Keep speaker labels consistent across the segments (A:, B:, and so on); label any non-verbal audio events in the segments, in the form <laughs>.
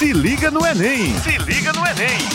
A: Se liga no Enem! Se liga no Enem!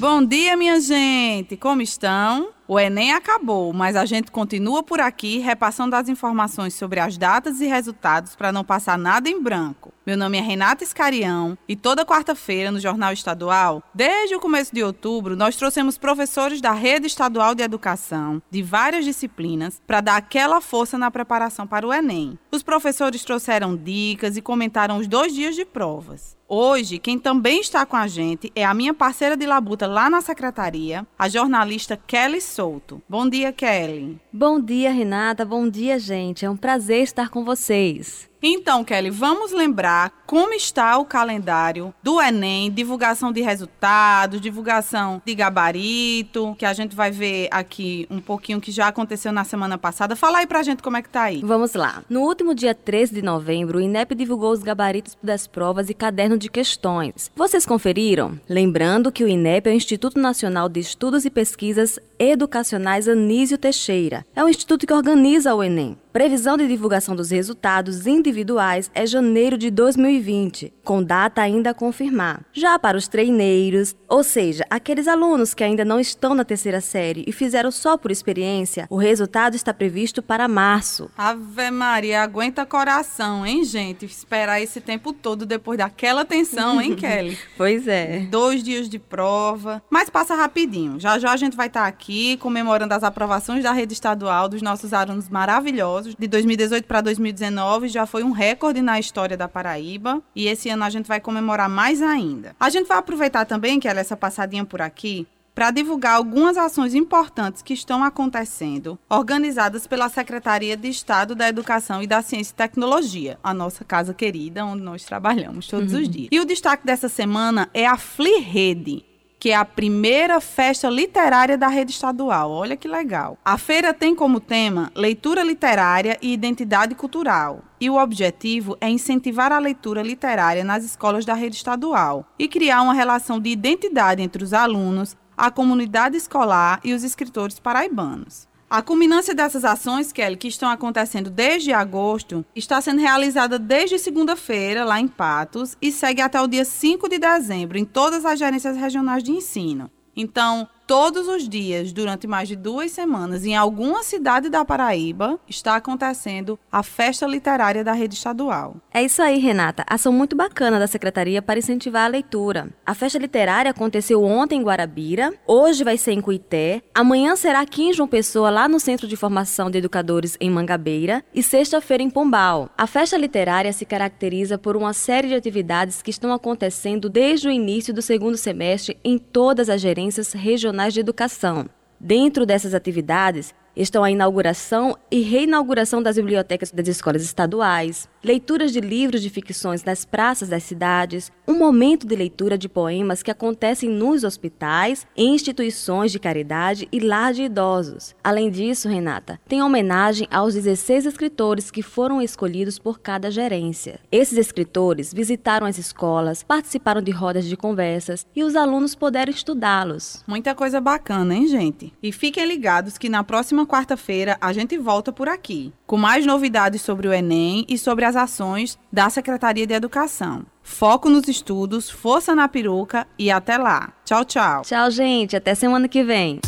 B: Bom dia, minha gente! Como estão? O Enem acabou, mas a gente continua por aqui repassando as informações sobre as datas e resultados para não passar nada em branco. Meu nome é Renata Escarião e toda quarta-feira no Jornal Estadual, desde o começo de outubro, nós trouxemos professores da Rede Estadual de Educação de várias disciplinas para dar aquela força na preparação para o Enem. Os professores trouxeram dicas e comentaram os dois dias de provas. Hoje, quem também está com a gente é a minha parceira de labuta lá na secretaria, a jornalista Kelly Souto. Bom dia, Kelly.
C: Bom dia, Renata. Bom dia, gente. É um prazer estar com vocês.
B: Então, Kelly, vamos lembrar como está o calendário do Enem, divulgação de resultados, divulgação de gabarito, que a gente vai ver aqui um pouquinho que já aconteceu na semana passada. Fala aí pra gente como é que tá aí.
C: Vamos lá. No último dia 13 de novembro, o INEP divulgou os gabaritos das provas e caderno de questões. Vocês conferiram? Lembrando que o INEP é o Instituto Nacional de Estudos e Pesquisas Educacionais Anísio Teixeira. É um instituto que organiza o Enem. Previsão de divulgação dos resultados individuais é janeiro de 2020, com data ainda a confirmar. Já para os treineiros, ou seja, aqueles alunos que ainda não estão na terceira série e fizeram só por experiência, o resultado está previsto para março.
B: Ave Maria, aguenta coração, hein, gente? Esperar esse tempo todo depois daquela tensão, hein, <laughs> Kelly?
C: pois é.
B: Dois dias de prova. Mas passa rapidinho. Já já a gente vai estar aqui comemorando as aprovações da rede estadual dos nossos alunos maravilhosos de 2018 para 2019 já foi um recorde na história da Paraíba e esse ano a gente vai comemorar mais ainda. A gente vai aproveitar também que ela essa passadinha por aqui para divulgar algumas ações importantes que estão acontecendo, organizadas pela Secretaria de Estado da Educação e da Ciência e Tecnologia, a nossa casa querida, onde nós trabalhamos todos uhum. os dias. E o destaque dessa semana é a FliRede, que é a primeira festa literária da rede estadual. Olha que legal. A feira tem como tema leitura literária e identidade cultural. E o objetivo é incentivar a leitura literária nas escolas da rede estadual e criar uma relação de identidade entre os alunos, a comunidade escolar e os escritores paraibanos. A culminância dessas ações, Kelly, que estão acontecendo desde agosto, está sendo realizada desde segunda-feira, lá em Patos, e segue até o dia 5 de dezembro, em todas as gerências regionais de ensino. Então, todos os dias, durante mais de duas semanas, em alguma cidade da Paraíba, está acontecendo a festa literária da rede estadual.
C: É isso aí, Renata. Ação muito bacana da secretaria para incentivar a leitura. A festa literária aconteceu ontem em Guarabira, hoje vai ser em Cuité, amanhã será aqui em João Pessoa, lá no Centro de Formação de Educadores em Mangabeira, e sexta-feira em Pombal. A festa literária se caracteriza por uma série de atividades que estão acontecendo desde o início do segundo semestre em todas as gerências regionais Nacionais de Educação. Dentro dessas atividades, estão a inauguração e reinauguração das bibliotecas das escolas estaduais, leituras de livros de ficções nas praças das cidades, um momento de leitura de poemas que acontecem nos hospitais, em instituições de caridade e lar de idosos. Além disso, Renata, tem homenagem aos 16 escritores que foram escolhidos por cada gerência. Esses escritores visitaram as escolas, participaram de rodas de conversas e os alunos puderam estudá-los.
B: Muita coisa bacana, hein, gente? E fiquem ligados que na próxima próxima quarta-feira a gente volta por aqui, com mais novidades sobre o Enem e sobre as ações da Secretaria de Educação. Foco nos estudos, força na peruca e até lá. Tchau, tchau.
C: Tchau, gente. Até semana que vem.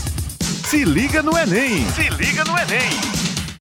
A: Se liga no Enem! Se liga no Enem!